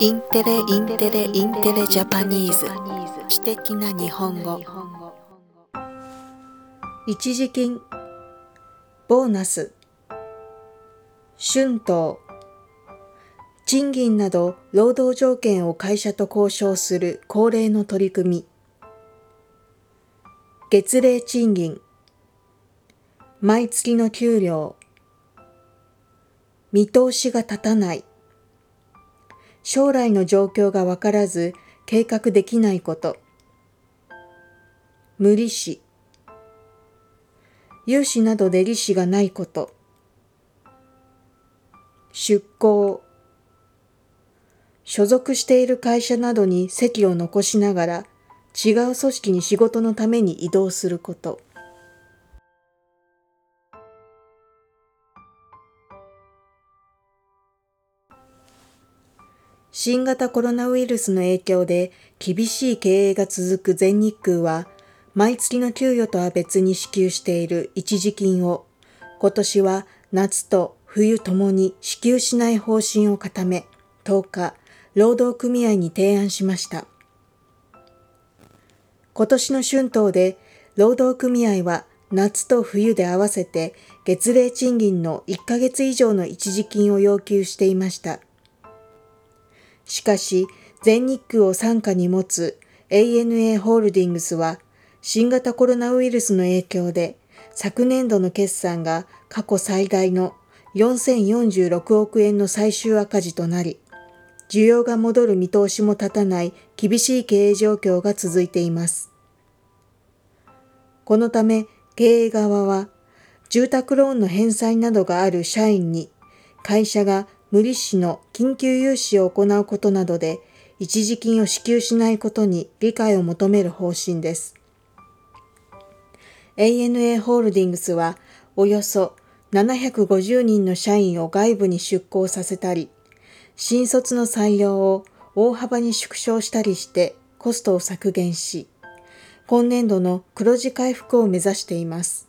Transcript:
インテレインテレインテレ Japanese。知的な日本語。一時金。ボーナス。春闘。賃金など労働条件を会社と交渉する。恒例の取り組み。月例賃金。毎月の給料。見通しが立たない。将来の状況がわからず計画できないこと。無利子。融資などで利子がないこと。出向。所属している会社などに席を残しながら違う組織に仕事のために移動すること。新型コロナウイルスの影響で厳しい経営が続く全日空は、毎月の給与とは別に支給している一時金を、今年は夏と冬ともに支給しない方針を固め、10日、労働組合に提案しました。今年の春闘で、労働組合は夏と冬で合わせて月例賃金の1ヶ月以上の一時金を要求していました。しかし、全日空を傘下に持つ ANA ホールディングスは、新型コロナウイルスの影響で、昨年度の決算が過去最大の4046億円の最終赤字となり、需要が戻る見通しも立たない厳しい経営状況が続いています。このため経営側は住宅ローンの返済などがある社員に会社が無利子の緊急融資を行うことなどで一時金を支給しないことに理解を求める方針です。ANA ホールディングスはおよそ750人の社員を外部に出向させたり、新卒の採用を大幅に縮小したりしてコストを削減し、今年度の黒字回復を目指しています。